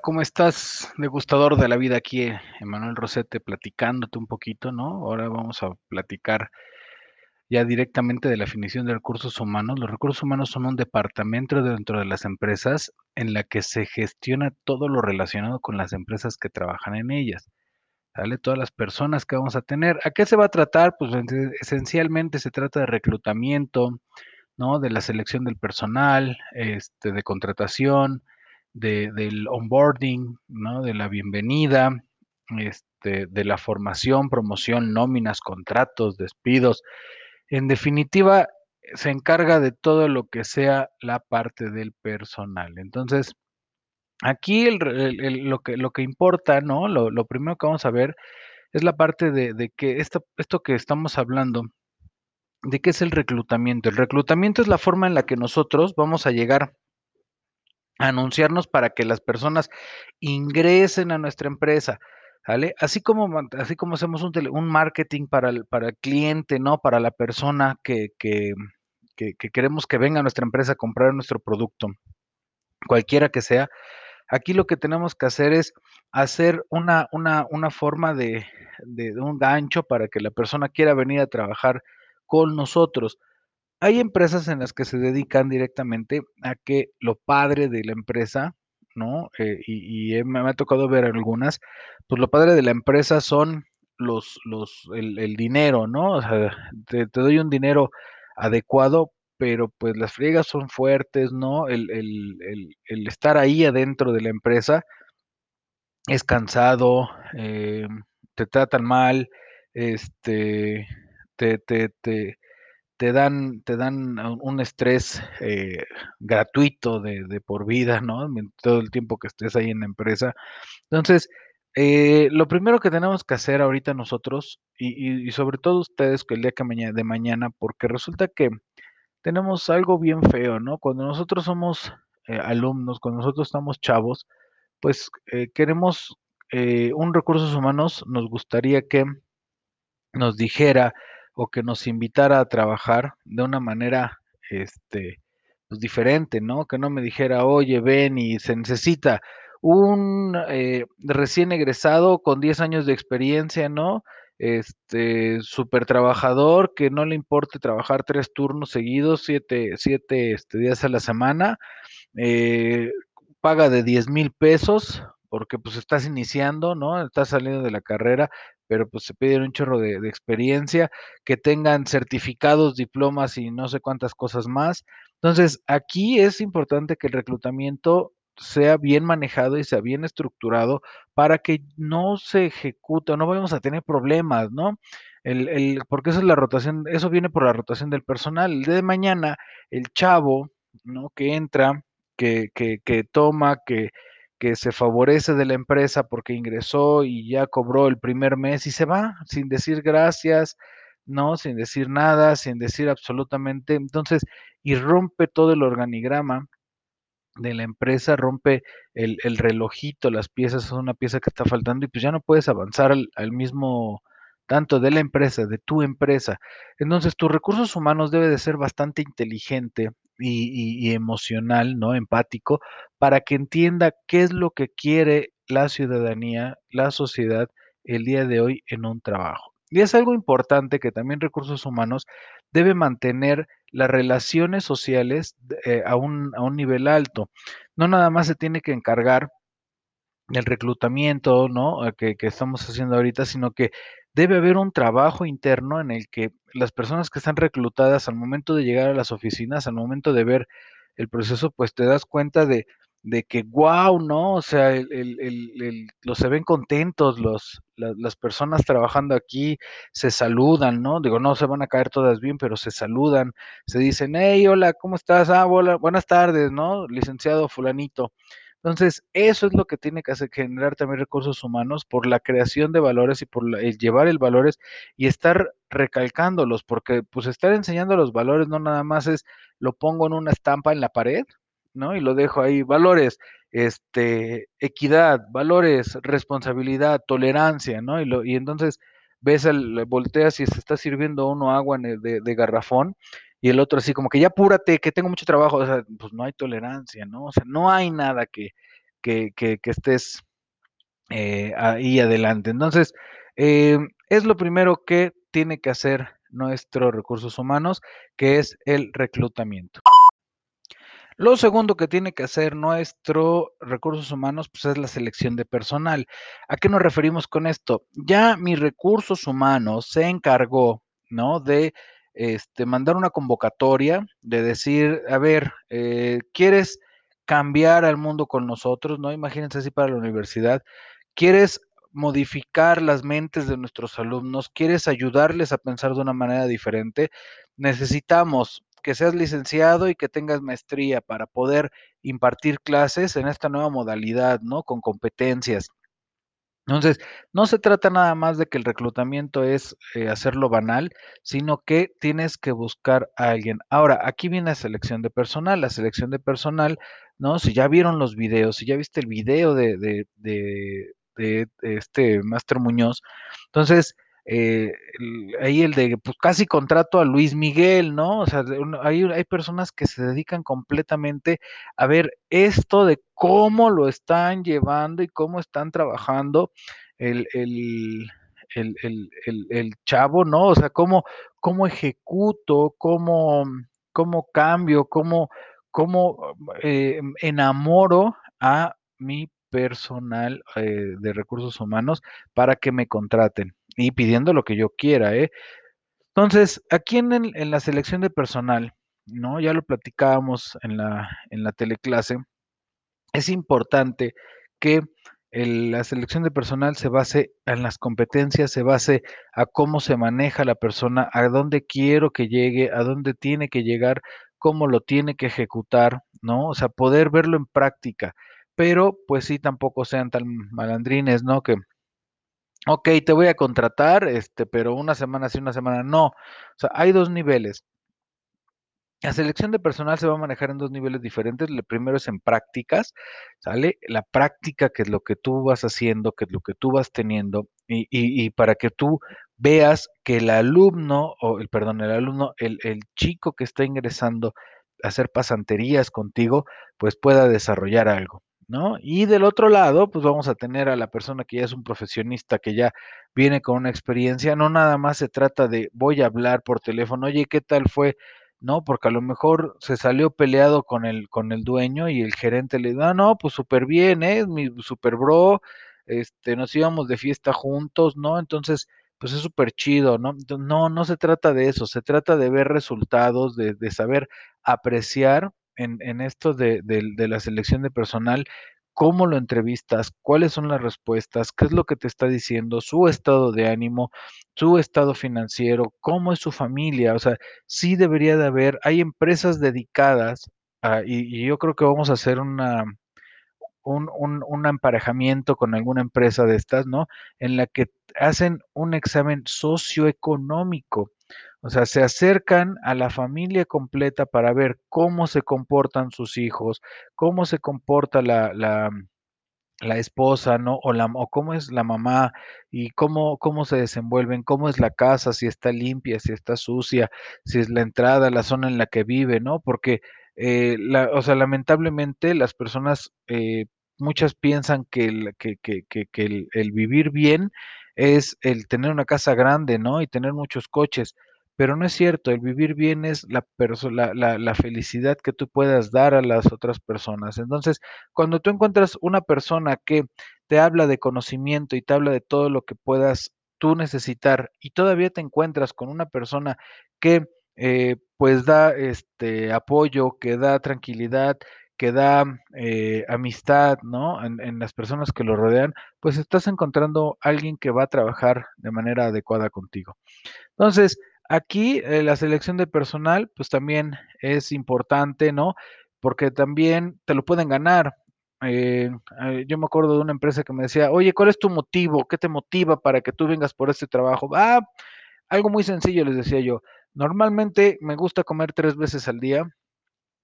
¿cómo estás? Degustador de la vida aquí, eh, Emanuel Rosete, platicándote un poquito, ¿no? Ahora vamos a platicar ya directamente de la definición de recursos humanos. Los recursos humanos son un departamento dentro de las empresas en la que se gestiona todo lo relacionado con las empresas que trabajan en ellas. ¿Sale? Todas las personas que vamos a tener. ¿A qué se va a tratar? Pues esencialmente se trata de reclutamiento, ¿no? De la selección del personal, este, de contratación, de, del onboarding, ¿no? De la bienvenida, este, de la formación, promoción, nóminas, contratos, despidos. En definitiva, se encarga de todo lo que sea la parte del personal. Entonces, aquí lo, que, lo que importa, ¿no? Lo, primero que vamos a ver es la parte de, de que esto, esto que estamos hablando, de qué es el reclutamiento. El reclutamiento es la forma en la que nosotros vamos a llegar anunciarnos para que las personas ingresen a nuestra empresa. Así como, así como hacemos un, marketing para el, para el cliente, ¿no? Para la persona que, que, que, queremos que venga a nuestra empresa a comprar nuestro producto, cualquiera que sea, aquí lo que tenemos que hacer es hacer una, una, una forma de, de, de un gancho para que la persona quiera venir a trabajar con nosotros. Hay empresas en las que se dedican directamente a que lo padre de la empresa, ¿no? Eh, y, me, ha tocado ver algunas, pues lo padre de la empresa son los, los, el, dinero, ¿no? O sea, te, doy un dinero adecuado, pero pues las friegas son fuertes, ¿no? El, el estar ahí adentro de la empresa es cansado, eh, te tratan mal, este, te, te, te, te dan, te dan un estrés eh, gratuito de, por vida, ¿no? Todo el tiempo que estés ahí en la empresa. Entonces, eh, lo primero que tenemos que hacer ahorita nosotros, y, sobre todo ustedes que el día que mañana, de mañana, porque resulta que tenemos algo bien feo, ¿no? Cuando nosotros somos eh, alumnos, cuando nosotros estamos chavos, pues queremos un recursos humanos, nos gustaría que nos dijera, o que nos invitara a trabajar de una manera, este, pues diferente, ¿no? Que no me dijera, oye, ven y se necesita un eh, recién egresado con 10 años de experiencia, ¿no? Este, súper trabajador, que no le importe trabajar tres turnos seguidos, siete, siete este, días a la semana, eh, paga de 10 mil pesos, porque pues estás iniciando, ¿no? Estás saliendo de la carrera, pero pues se pide un chorro de, experiencia, que tengan certificados, diplomas y no sé cuántas cosas más. Entonces, aquí es importante que el reclutamiento sea bien manejado y sea bien estructurado para que no se ejecute, no vayamos a tener problemas, ¿no? El, el, porque eso es la rotación, eso viene por la rotación del personal. El de mañana, el chavo, ¿no? Que entra, que, que, que toma, que, que se favorece de la empresa porque ingresó y ya cobró el primer mes y se va sin decir gracias, ¿no? Sin decir nada, sin decir absolutamente. Entonces, y rompe todo el organigrama de la empresa, rompe el, relojito, las piezas, son una pieza que está faltando y pues ya no puedes avanzar al, al mismo tanto de la empresa, de tu empresa. Entonces, tus recursos humanos debe de ser bastante inteligente y, emocional, ¿no? Empático, para que entienda qué es lo que quiere la ciudadanía, la sociedad el día de hoy en un trabajo. Y es algo importante que también recursos humanos debe mantener las relaciones sociales eh, a, un, a un nivel alto. No nada más se tiene que encargar del reclutamiento, ¿no? Que, que, estamos haciendo ahorita, sino que debe haber un trabajo interno en el que las personas que están reclutadas al momento de llegar a las oficinas, al momento de ver el proceso, pues te das cuenta de, de que, wow, ¿no? O sea, el, el, los se ven contentos, los, las personas trabajando aquí se saludan, ¿no? Digo, no se van a caer todas bien, pero se saludan, se dicen, hey, hola, ¿cómo estás? Ah, hola, buenas tardes, ¿no? Licenciado fulanito. Entonces, eso es lo que tiene que hacer, generar también recursos humanos por la creación de valores y por el llevar el valores y estar recalcándolos, porque pues estar enseñando los valores no nada más es lo pongo en una estampa en la pared, ¿no? Y lo dejo ahí, valores, este, equidad, valores, responsabilidad, tolerancia, ¿no? Y, lo, y entonces ves, el, volteas y se está sirviendo uno agua de garrafón y el otro así como que ya apúrate, que tengo mucho trabajo, o sea, pues no hay tolerancia, ¿no? O sea, no hay nada que, que, que, estés eh, ahí adelante. Entonces, eh, es lo primero que tiene que hacer nuestros recursos humanos, que es el reclutamiento. Lo segundo que tiene que hacer nuestro recursos humanos, pues es la selección de personal. ¿A qué nos referimos con esto? Ya mis recursos humanos se encargó, ¿no? De este, mandar una convocatoria, de decir, a ver, eh, ¿quieres cambiar al mundo con nosotros? ¿No? Imagínense así para la universidad. ¿Quieres modificar las mentes de nuestros alumnos? ¿Quieres ayudarles a pensar de una manera diferente? Necesitamos que seas licenciado y que tengas maestría para poder impartir clases en esta nueva modalidad, ¿no? Con competencias. Entonces, no se trata nada más de que el reclutamiento es eh, hacerlo banal, sino que tienes que buscar a alguien. Ahora, aquí viene la selección de personal. La selección de personal, ¿no? Si ya vieron los videos, si ya viste el video de, de, de, de este Master Muñoz, entonces eh, ahí el de, pues casi contrato a Luis Miguel, ¿no? O sea, hay, hay personas que se dedican completamente a ver esto de cómo lo están llevando y cómo están trabajando el, el, el, chavo, ¿no? O sea, cómo, cómo ejecuto, cómo, cómo cambio, cómo, cómo eh, enamoro a mi personal eh, de recursos humanos para que me contraten y pidiendo lo que yo quiera, ¿eh? Entonces, aquí en, el, en la selección de personal, ¿no? Ya lo platicábamos en la, en la teleclase, es importante que la selección de personal se base en las competencias, se base a cómo se maneja la persona, a dónde quiero que llegue, a dónde tiene que llegar, cómo lo tiene que ejecutar, ¿no? O sea, poder verlo en práctica, pero pues sí, tampoco sean tan malandrines, ¿no? Que Ok, te voy a contratar, este, pero una semana sí, una semana no. O sea, hay dos niveles. La selección de personal se va a manejar en dos niveles diferentes. El primero es en prácticas, ¿sale? La práctica, que es lo que tú vas haciendo, que es lo que tú vas teniendo, y, y, y para que tú veas que el alumno, o el, perdón, el alumno, el, el chico que está ingresando a hacer pasanterías contigo, pues pueda desarrollar algo. ¿No? Y del otro lado, pues vamos a tener a la persona que ya es un profesionista, que ya viene con una experiencia, no nada más se trata de voy a hablar por teléfono, oye, ¿qué tal fue? No, porque a lo mejor se salió peleado con el, con el dueño y el gerente le dice, ah, no, pues súper bien, ¿eh? Mi super bro, este, nos íbamos de fiesta juntos, ¿no? Entonces, pues es súper chido, ¿no? No, no se trata de eso, se trata de ver resultados, de, de saber apreciar en, en esto de, de, la selección de personal, cómo lo entrevistas, cuáles son las respuestas, qué es lo que te está diciendo, su estado de ánimo, su estado financiero, cómo es su familia. O sea, sí debería de haber, hay empresas dedicadas a, y, y, yo creo que vamos a hacer una, un, un, un, emparejamiento con alguna empresa de estas, ¿no? En la que hacen un examen socioeconómico o sea, se acercan a la familia completa para ver cómo se comportan sus hijos, cómo se comporta la, la, la esposa, ¿no? O, la, o cómo es la mamá y cómo, cómo se desenvuelven, cómo es la casa, si está limpia, si está sucia, si es la entrada, la zona en la que vive, ¿no? Porque, eh, la, o sea, lamentablemente las personas, eh, muchas piensan que, el, que, que, que, que el vivir bien es el tener una casa grande, ¿no? Y tener muchos coches pero no es cierto, el vivir bien es la, la, la, felicidad que tú puedas dar a las otras personas. Entonces, cuando tú encuentras una persona que te habla de conocimiento y te habla de todo lo que puedas tú necesitar y todavía te encuentras con una persona que eh, pues da este apoyo, que da tranquilidad, que da eh, amistad, ¿no? En, en, las personas que lo rodean, pues estás encontrando alguien que va a trabajar de manera adecuada contigo. Entonces, Aquí eh, la selección de personal, pues también es importante, ¿no? Porque también te lo pueden ganar. Eh, eh, yo me acuerdo de una empresa que me decía, oye, ¿cuál es tu motivo? ¿Qué te motiva para que tú vengas por este trabajo? Ah, algo muy sencillo, les decía yo. Normalmente me gusta comer tres veces al día.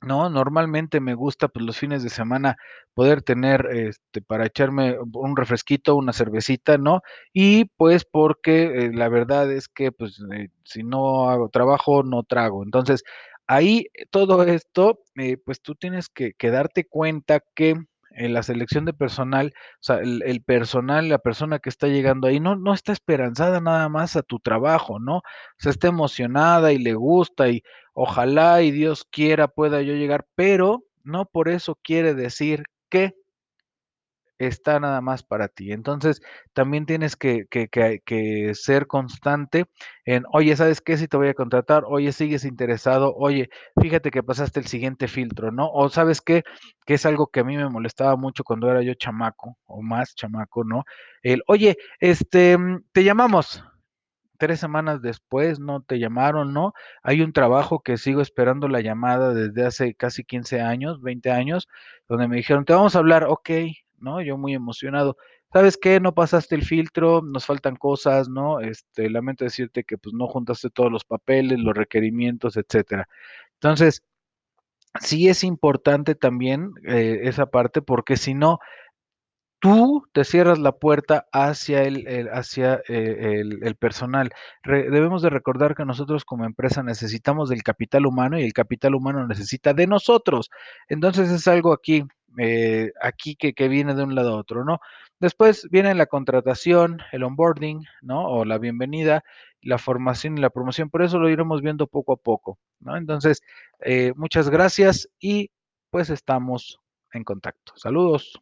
No, normalmente me gusta pues los fines de semana poder tener este para echarme un refresquito, una cervecita, ¿no? Y pues porque eh, la verdad es que pues eh, si no hago trabajo no trago. Entonces, ahí todo esto eh, pues tú tienes que, que, darte cuenta que en la selección de personal, o sea, el, personal, la persona que está llegando ahí, no, no está esperanzada nada más a tu trabajo, ¿no? O sea, está emocionada y le gusta y ojalá y Dios quiera pueda yo llegar, pero no por eso quiere decir que está nada más para ti. Entonces, también tienes que, que, ser constante en, oye, ¿sabes qué? Si te voy a contratar, oye, sigues interesado, oye, fíjate que pasaste el siguiente filtro, ¿no? O sabes qué? Que es algo que a mí me molestaba mucho cuando era yo chamaco o más chamaco, ¿no? El, oye, este, te llamamos, tres semanas después no te llamaron, ¿no? Hay un trabajo que sigo esperando la llamada desde hace casi 15 años, 20 años, donde me dijeron, te vamos a hablar, ok, ¿no? Yo muy emocionado. ¿Sabes qué? No pasaste el filtro, nos faltan cosas, ¿no? Este, lamento decirte que pues no juntaste todos los papeles, los requerimientos, etcétera. Entonces, sí es importante también eh, esa parte porque si no, tú te cierras la puerta hacia el, el hacia eh, el, el, personal. Debemos de recordar que nosotros como empresa necesitamos del capital humano y el capital humano necesita de nosotros. Entonces es algo aquí, eh, aquí que, que, viene de un lado a otro, ¿no? Después viene la contratación, el onboarding, ¿no? O la bienvenida, la formación y la promoción. Por eso lo iremos viendo poco a poco, ¿no? Entonces, eh, muchas gracias y pues estamos en contacto. Saludos.